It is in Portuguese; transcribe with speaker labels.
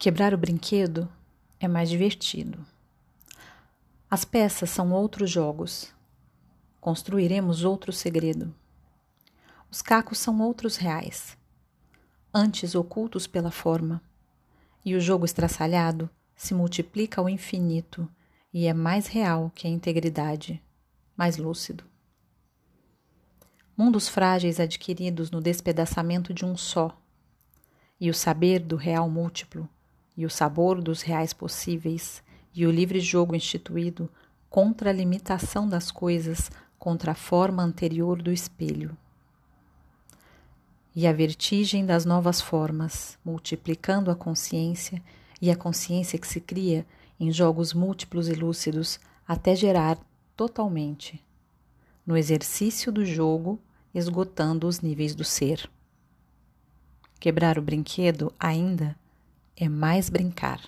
Speaker 1: Quebrar o brinquedo é mais divertido. As peças são outros jogos. Construiremos outro segredo. Os cacos são outros reais, antes ocultos pela forma, e o jogo estraçalhado se multiplica ao infinito e é mais real que a integridade, mais lúcido. Mundos frágeis adquiridos no despedaçamento de um só, e o saber do real múltiplo e o sabor dos reais possíveis e o livre jogo instituído contra a limitação das coisas, contra a forma anterior do espelho. E a vertigem das novas formas, multiplicando a consciência e a consciência que se cria em jogos múltiplos e lúcidos até gerar totalmente, no exercício do jogo, esgotando os níveis do ser. Quebrar o brinquedo ainda é mais brincar.